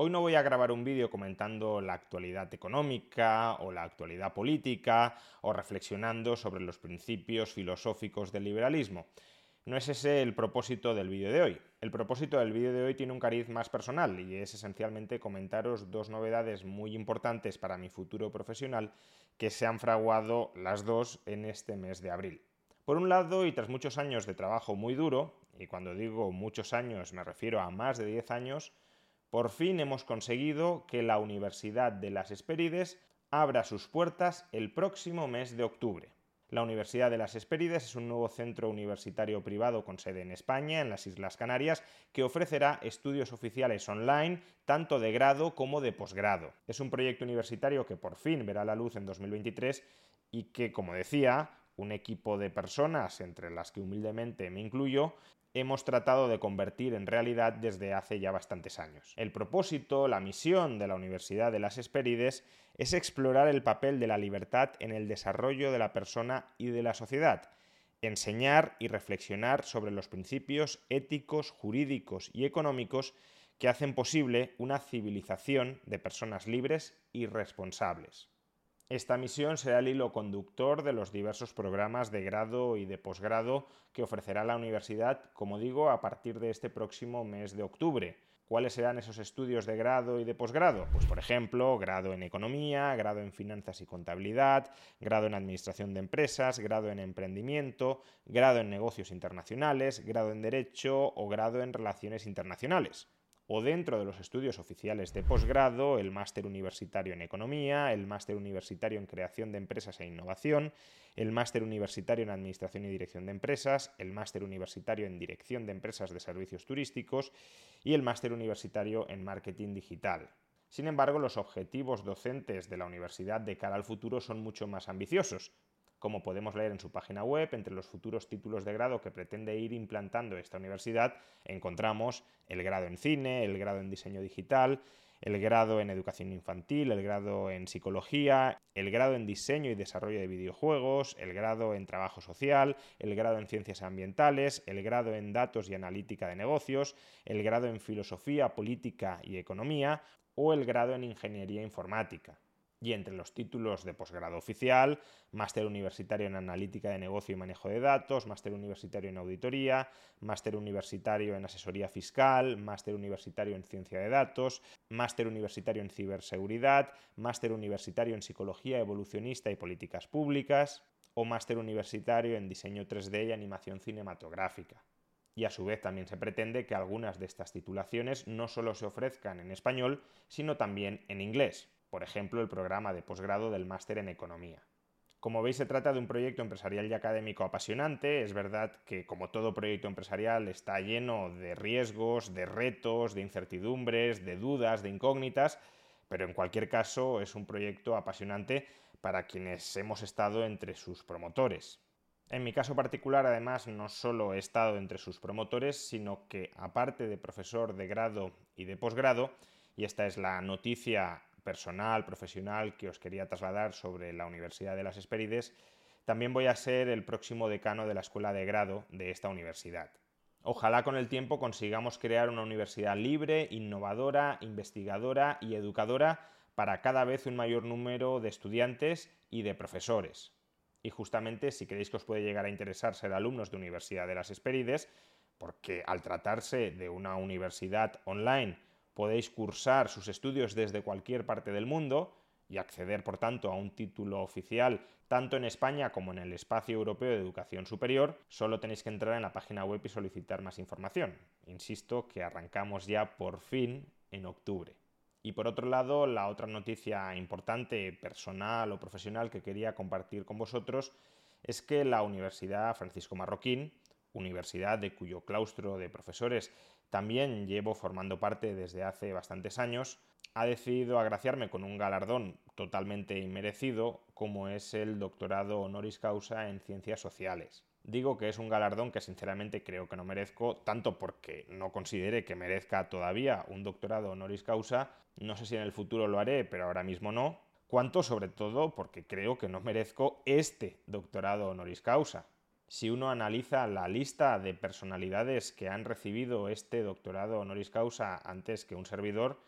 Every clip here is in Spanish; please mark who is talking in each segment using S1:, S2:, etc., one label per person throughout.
S1: Hoy no voy a grabar un vídeo comentando la actualidad económica o la actualidad política o reflexionando sobre los principios filosóficos del liberalismo. No es ese el propósito del vídeo de hoy. El propósito del vídeo de hoy tiene un cariz más personal y es esencialmente comentaros dos novedades muy importantes para mi futuro profesional que se han fraguado las dos en este mes de abril. Por un lado, y tras muchos años de trabajo muy duro, y cuando digo muchos años me refiero a más de 10 años, por fin hemos conseguido que la Universidad de las Hespérides abra sus puertas el próximo mes de octubre. La Universidad de las Hespérides es un nuevo centro universitario privado con sede en España, en las Islas Canarias, que ofrecerá estudios oficiales online, tanto de grado como de posgrado. Es un proyecto universitario que por fin verá la luz en 2023 y que, como decía, un equipo de personas, entre las que humildemente me incluyo, hemos tratado de convertir en realidad desde hace ya bastantes años. El propósito, la misión de la Universidad de las Hespérides es explorar el papel de la libertad en el desarrollo de la persona y de la sociedad, enseñar y reflexionar sobre los principios éticos, jurídicos y económicos que hacen posible una civilización de personas libres y responsables. Esta misión será el hilo conductor de los diversos programas de grado y de posgrado que ofrecerá la universidad, como digo, a partir de este próximo mes de octubre. ¿Cuáles serán esos estudios de grado y de posgrado? Pues por ejemplo, grado en economía, grado en finanzas y contabilidad, grado en administración de empresas, grado en emprendimiento, grado en negocios internacionales, grado en derecho o grado en relaciones internacionales o dentro de los estudios oficiales de posgrado, el máster universitario en economía, el máster universitario en creación de empresas e innovación, el máster universitario en administración y dirección de empresas, el máster universitario en dirección de empresas de servicios turísticos y el máster universitario en marketing digital. Sin embargo, los objetivos docentes de la universidad de cara al futuro son mucho más ambiciosos. Como podemos leer en su página web, entre los futuros títulos de grado que pretende ir implantando esta universidad encontramos el grado en cine, el grado en diseño digital, el grado en educación infantil, el grado en psicología, el grado en diseño y desarrollo de videojuegos, el grado en trabajo social, el grado en ciencias ambientales, el grado en datos y analítica de negocios, el grado en filosofía, política y economía o el grado en ingeniería informática y entre los títulos de posgrado oficial, máster universitario en analítica de negocio y manejo de datos, máster universitario en auditoría, máster universitario en asesoría fiscal, máster universitario en ciencia de datos, máster universitario en ciberseguridad, máster universitario en psicología evolucionista y políticas públicas o máster universitario en diseño 3D y animación cinematográfica. Y a su vez también se pretende que algunas de estas titulaciones no solo se ofrezcan en español, sino también en inglés por ejemplo, el programa de posgrado del máster en economía. Como veis, se trata de un proyecto empresarial y académico apasionante. Es verdad que, como todo proyecto empresarial, está lleno de riesgos, de retos, de incertidumbres, de dudas, de incógnitas, pero en cualquier caso es un proyecto apasionante para quienes hemos estado entre sus promotores. En mi caso particular, además, no solo he estado entre sus promotores, sino que, aparte de profesor de grado y de posgrado, y esta es la noticia personal, profesional que os quería trasladar sobre la Universidad de las Hespérides, también voy a ser el próximo decano de la escuela de grado de esta universidad. Ojalá con el tiempo consigamos crear una universidad libre, innovadora, investigadora y educadora para cada vez un mayor número de estudiantes y de profesores. Y justamente si creéis que os puede llegar a interesar ser alumnos de Universidad de las Hespérides, porque al tratarse de una universidad online podéis cursar sus estudios desde cualquier parte del mundo y acceder, por tanto, a un título oficial tanto en España como en el espacio europeo de educación superior, solo tenéis que entrar en la página web y solicitar más información. Insisto que arrancamos ya por fin en octubre. Y por otro lado, la otra noticia importante, personal o profesional que quería compartir con vosotros es que la Universidad Francisco Marroquín, universidad de cuyo claustro de profesores también llevo formando parte desde hace bastantes años, ha decidido agraciarme con un galardón totalmente inmerecido, como es el doctorado honoris causa en ciencias sociales. Digo que es un galardón que sinceramente creo que no merezco, tanto porque no considere que merezca todavía un doctorado honoris causa, no sé si en el futuro lo haré, pero ahora mismo no, cuanto sobre todo porque creo que no merezco este doctorado honoris causa. Si uno analiza la lista de personalidades que han recibido este doctorado honoris causa antes que un servidor,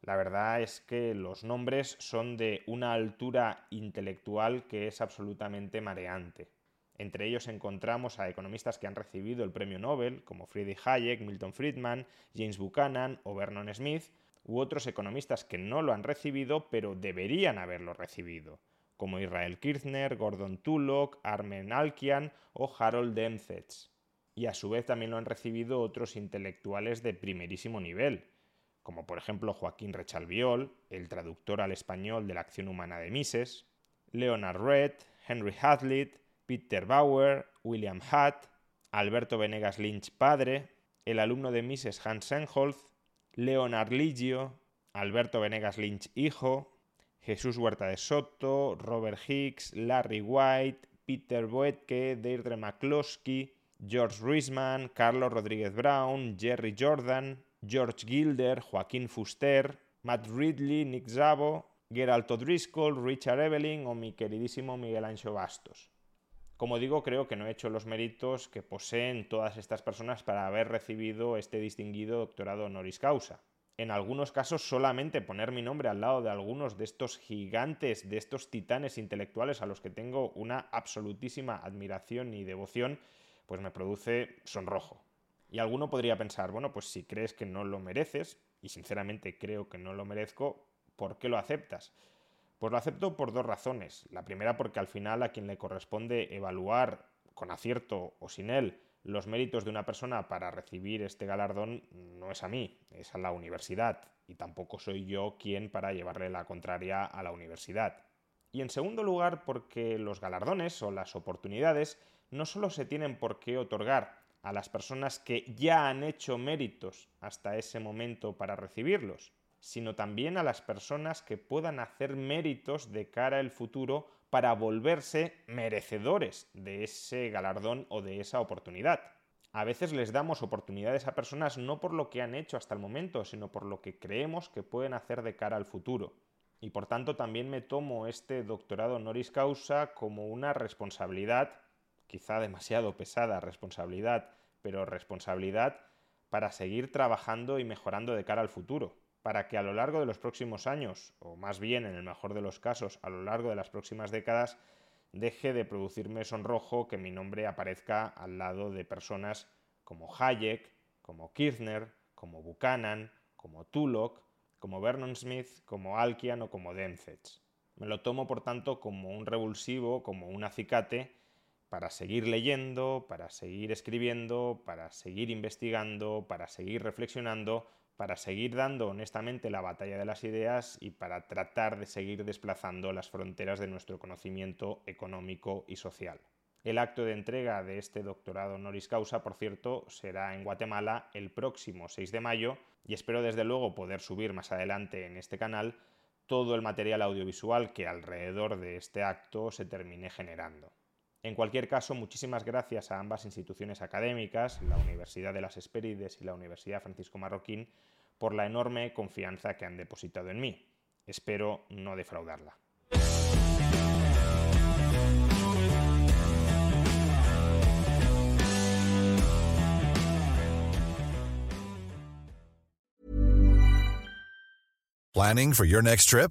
S1: la verdad es que los nombres son de una altura intelectual que es absolutamente mareante. Entre ellos encontramos a economistas que han recibido el premio Nobel, como Friedrich Hayek, Milton Friedman, James Buchanan o Vernon Smith, u otros economistas que no lo han recibido pero deberían haberlo recibido, como Israel Kirchner, Gordon Tullock, Armen Alkian o Harold Demsetz. Y a su vez también lo han recibido otros intelectuales de primerísimo nivel, como por ejemplo Joaquín Rechalviol, el traductor al español de la acción humana de Mises, Leonard Red, Henry Hazlitt, Peter Bauer, William Hutt, Alberto Venegas Lynch padre, el alumno de Mises Hans Senholz, Leonard Ligio, Alberto Venegas Lynch hijo, Jesús Huerta de Soto, Robert Hicks, Larry White, Peter Boetke, Deirdre McCloskey, George Ruisman, Carlos Rodríguez Brown, Jerry Jordan, George Gilder, Joaquín Fuster, Matt Ridley, Nick Zabo, Geralt O'Driscoll, Richard Evelyn o mi queridísimo Miguel Ancho Bastos. Como digo, creo que no he hecho los méritos que poseen todas estas personas para haber recibido este distinguido doctorado honoris causa. En algunos casos solamente poner mi nombre al lado de algunos de estos gigantes, de estos titanes intelectuales a los que tengo una absolutísima admiración y devoción, pues me produce sonrojo. Y alguno podría pensar, bueno, pues si crees que no lo mereces, y sinceramente creo que no lo merezco, ¿por qué lo aceptas? Pues lo acepto por dos razones. La primera porque al final a quien le corresponde evaluar con acierto o sin él los méritos de una persona para recibir este galardón no es a mí, es a la universidad y tampoco soy yo quien para llevarle la contraria a la universidad. Y en segundo lugar porque los galardones o las oportunidades no solo se tienen por qué otorgar a las personas que ya han hecho méritos hasta ese momento para recibirlos, sino también a las personas que puedan hacer méritos de cara al futuro para volverse merecedores de ese galardón o de esa oportunidad. A veces les damos oportunidades a personas no por lo que han hecho hasta el momento, sino por lo que creemos que pueden hacer de cara al futuro. Y por tanto también me tomo este doctorado honoris causa como una responsabilidad, quizá demasiado pesada responsabilidad, pero responsabilidad para seguir trabajando y mejorando de cara al futuro para que a lo largo de los próximos años, o más bien en el mejor de los casos, a lo largo de las próximas décadas, deje de producirme sonrojo que mi nombre aparezca al lado de personas como Hayek, como Kirchner, como Buchanan, como Tullock, como Vernon Smith, como Alkian o como Demsetz. Me lo tomo, por tanto, como un revulsivo, como un acicate, para seguir leyendo, para seguir escribiendo, para seguir investigando, para seguir reflexionando, para seguir dando honestamente la batalla de las ideas y para tratar de seguir desplazando las fronteras de nuestro conocimiento económico y social. El acto de entrega de este doctorado honoris causa, por cierto, será en Guatemala el próximo 6 de mayo y espero desde luego poder subir más adelante en este canal todo el material audiovisual que alrededor de este acto se termine generando. En cualquier caso, muchísimas gracias a ambas instituciones académicas, la Universidad de las Espérides y la Universidad Francisco Marroquín, por la enorme confianza que han depositado en mí. Espero no defraudarla.
S2: Planning for your next trip?